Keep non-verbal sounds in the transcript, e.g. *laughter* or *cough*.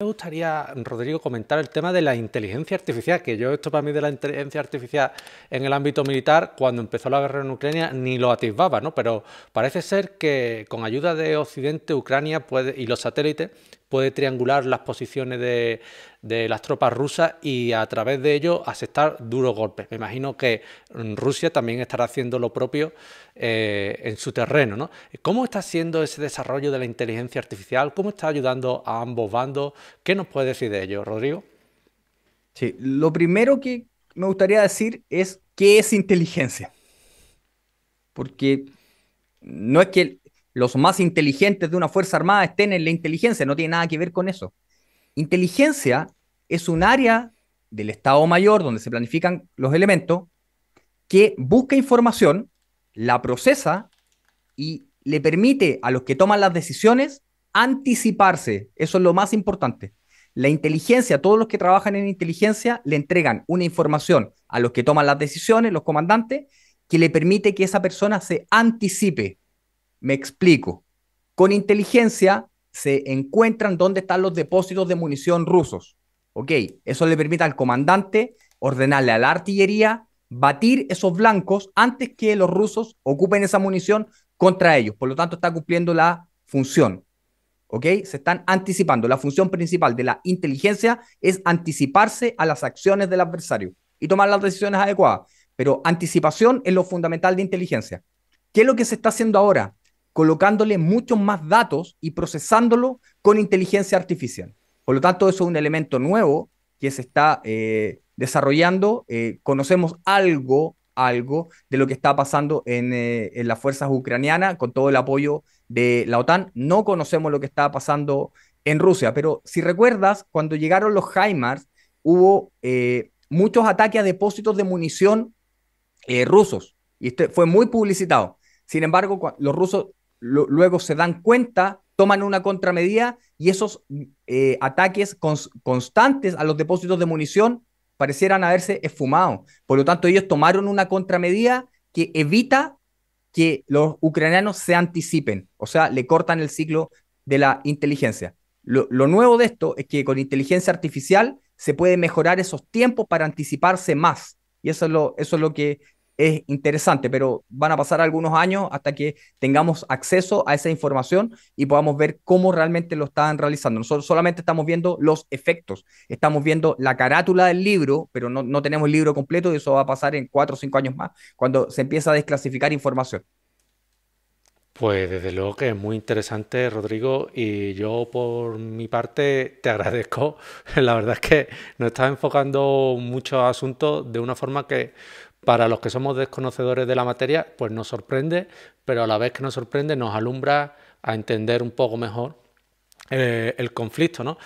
Me gustaría, Rodrigo, comentar el tema de la inteligencia artificial, que yo esto para mí de la inteligencia artificial en el ámbito militar, cuando empezó la guerra en Ucrania, ni lo atisbaba, ¿no? Pero parece ser que con ayuda de Occidente, Ucrania puede, y los satélites puede triangular las posiciones de, las tropas rusas y a través de ello aceptar duros golpes. Me imagino que Rusia también estará haciendo lo propio eh, en su terreno. ¿no? ¿Cómo está siendo ese desarrollo de la inteligencia artificial? ¿Cómo está ayudando a ambos bandos? ¿Qué nos puede decir de ello, Rodrigo? Sí, lo primero que me gustaría decir es qué es inteligencia. Porque no es que los más inteligentes de una Fuerza Armada estén en la inteligencia, no tiene nada que ver con eso. Inteligencia es un área del Estado Mayor donde se planifican los elementos que busca información, la procesa y le permite a los que toman las decisiones anticiparse. Eso es lo más importante. La inteligencia, todos los que trabajan en inteligencia le entregan una información a los que toman las decisiones, los comandantes, que le permite que esa persona se anticipe. Me explico. Con inteligencia se encuentran dónde están los depósitos de munición rusos. Ok, eso le permite al comandante ordenarle a la artillería batir esos blancos antes que los rusos ocupen esa munición contra ellos. Por lo tanto, está cumpliendo la función. ¿Ok? Se están anticipando. La función principal de la inteligencia es anticiparse a las acciones del adversario y tomar las decisiones adecuadas. Pero anticipación es lo fundamental de inteligencia. ¿Qué es lo que se está haciendo ahora? Colocándole muchos más datos y procesándolo con inteligencia artificial. Por lo tanto, eso es un elemento nuevo que se está eh, desarrollando. Eh, conocemos algo, algo de lo que está pasando en, eh, en, las fuerzas ucranianas con todo el apoyo de la OTAN. No conocemos lo que está pasando en Rusia, pero si recuerdas, cuando llegaron los HIMARS, hubo muchos ataques a depósitos de munición rusos y este fue muy publicitado. Sin embargo, los rusos luego se dan cuenta, toman una contramedida y esos eh, ataques constantes a los depósitos de munición parecieran haberse esfumado. Por lo tanto, ellos tomaron una contramedida que evita que los ucranianos se anticipen, o sea, le cortan el ciclo de la inteligencia. Lo, nuevo de esto es que con inteligencia artificial se puede mejorar esos tiempos para anticiparse más. Y eso es lo, eso es lo que es interesante, pero van a pasar algunos años hasta que tengamos acceso a esa información y podamos ver cómo realmente lo están realizando. Nosotros solamente estamos viendo los efectos, estamos viendo la carátula del libro, pero no, tenemos el libro completo y eso va a pasar en cuatro o cinco años más, cuando se empieza a desclasificar información. Pues desde luego que es muy interesante, Rodrigo, y yo por mi parte te *laughs* agradezco. La verdad es que nos estás enfocando muchos asuntos de una forma que para los que somos desconocedores de la materia, pues nos sorprende, pero a la vez que nos sorprende nos alumbra a entender un poco mejor eh, el conflicto, ¿no?